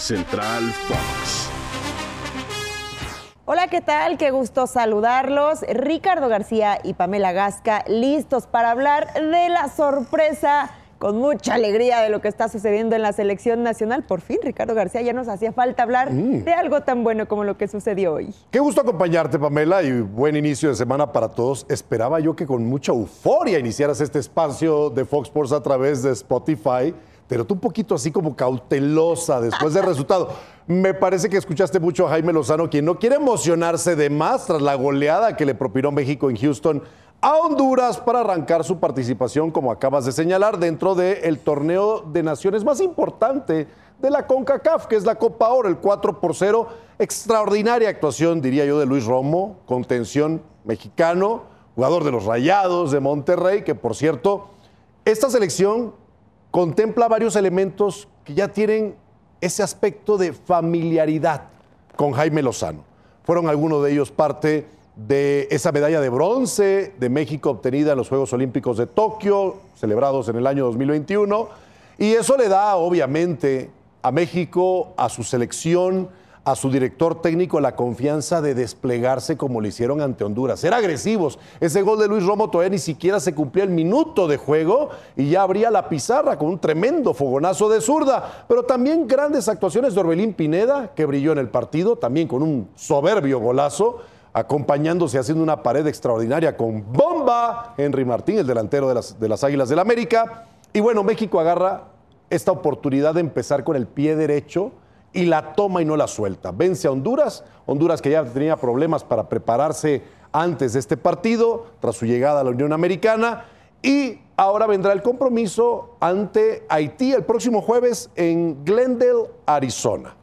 Central Fox. Hola, ¿qué tal? Qué gusto saludarlos. Ricardo García y Pamela Gasca, listos para hablar de la sorpresa con mucha alegría de lo que está sucediendo en la selección nacional. Por fin, Ricardo García, ya nos hacía falta hablar Mm. de algo tan bueno como lo que sucedió hoy. Qué gusto acompañarte, Pamela, y buen inicio de semana para todos. Esperaba yo que con mucha euforia iniciaras este espacio de Fox Sports a través de Spotify, pero tú un poquito así como cautelosa después del resultado. Me parece que escuchaste mucho a Jaime Lozano, quien no quiere emocionarse de más tras la goleada que le propinó México en Houston a Honduras para arrancar su participación, como acabas de señalar, dentro del torneo de naciones más importante de la CONCACAF, que es la Copa Oro, el 4 por 0. Extraordinaria actuación, diría yo, de Luis Romo, contención mexicano, jugador de los Rayados de Monterrey, que por cierto, esta selección contempla varios elementos que ya tienen ese aspecto de familiaridad con Jaime Lozano. Fueron algunos de ellos parte de esa medalla de bronce de México obtenida en los Juegos Olímpicos de Tokio, celebrados en el año 2021. Y eso le da, obviamente, a México, a su selección, a su director técnico la confianza de desplegarse como lo hicieron ante Honduras. Ser agresivos. Ese gol de Luis Romo todavía ni siquiera se cumplía el minuto de juego y ya abría la pizarra con un tremendo fogonazo de zurda. Pero también grandes actuaciones de Orbelín Pineda, que brilló en el partido, también con un soberbio golazo acompañándose haciendo una pared extraordinaria con bomba Henry Martín, el delantero de las, de las Águilas del América. Y bueno, México agarra esta oportunidad de empezar con el pie derecho y la toma y no la suelta. Vence a Honduras, Honduras que ya tenía problemas para prepararse antes de este partido, tras su llegada a la Unión Americana, y ahora vendrá el compromiso ante Haití el próximo jueves en Glendale, Arizona.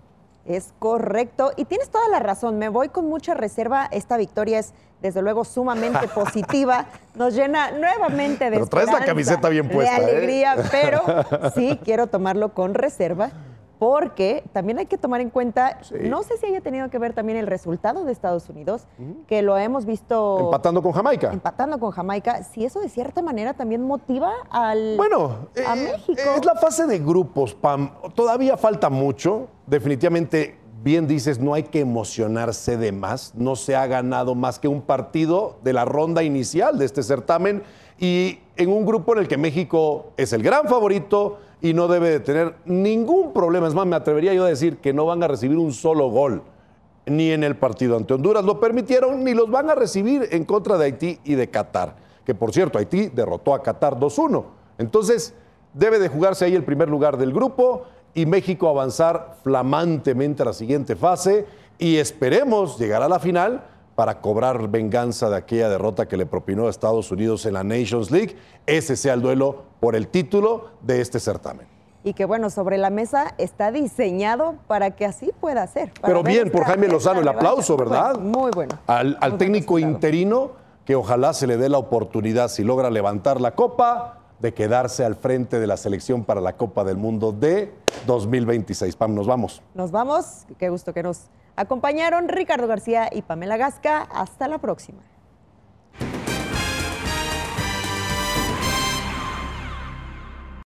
Es correcto. Y tienes toda la razón. Me voy con mucha reserva. Esta victoria es, desde luego, sumamente positiva. Nos llena nuevamente de Pero traes la camiseta bien puesta, De ¿eh? alegría, pero sí quiero tomarlo con reserva. Porque también hay que tomar en cuenta, no sé si haya tenido que ver también el resultado de Estados Unidos, que lo hemos visto Empatando con Jamaica. empatando con Jamaica, si eso de cierta manera también motiva al Bueno, a eh, México. es la fase de grupos, Pam. Todavía falta mucho. Definitivamente, bien dices, no hay que emocionarse de más. No se ha ganado más que un partido de la ronda inicial de este certamen y en un grupo en el que México es el gran favorito y no debe de tener ningún problema. Es más, me atrevería yo a decir que no van a recibir un solo gol ni en el partido ante Honduras lo permitieron, ni los van a recibir en contra de Haití y de Qatar. Que por cierto, Haití derrotó a Qatar 2-1. Entonces, debe de jugarse ahí el primer lugar del grupo y México avanzar flamantemente a la siguiente fase y esperemos llegar a la final para cobrar venganza de aquella derrota que le propinó a Estados Unidos en la Nations League. Ese sea el duelo por el título de este certamen. y que bueno, sobre la mesa está diseñado para que así pueda ser. Pero bien por Jaime Lozano, el aplauso. ¿verdad? Muy bueno. Muy bueno. Al, al Muy buen técnico interino, que ojalá se le dé la oportunidad, si logra levantar la copa, de quedarse al frente de la selección para la Copa del Mundo de 2026. Pam, nos vamos. Nos vamos. Qué gusto que nos acompañaron Ricardo García y Pamela Gasca. Hasta la próxima.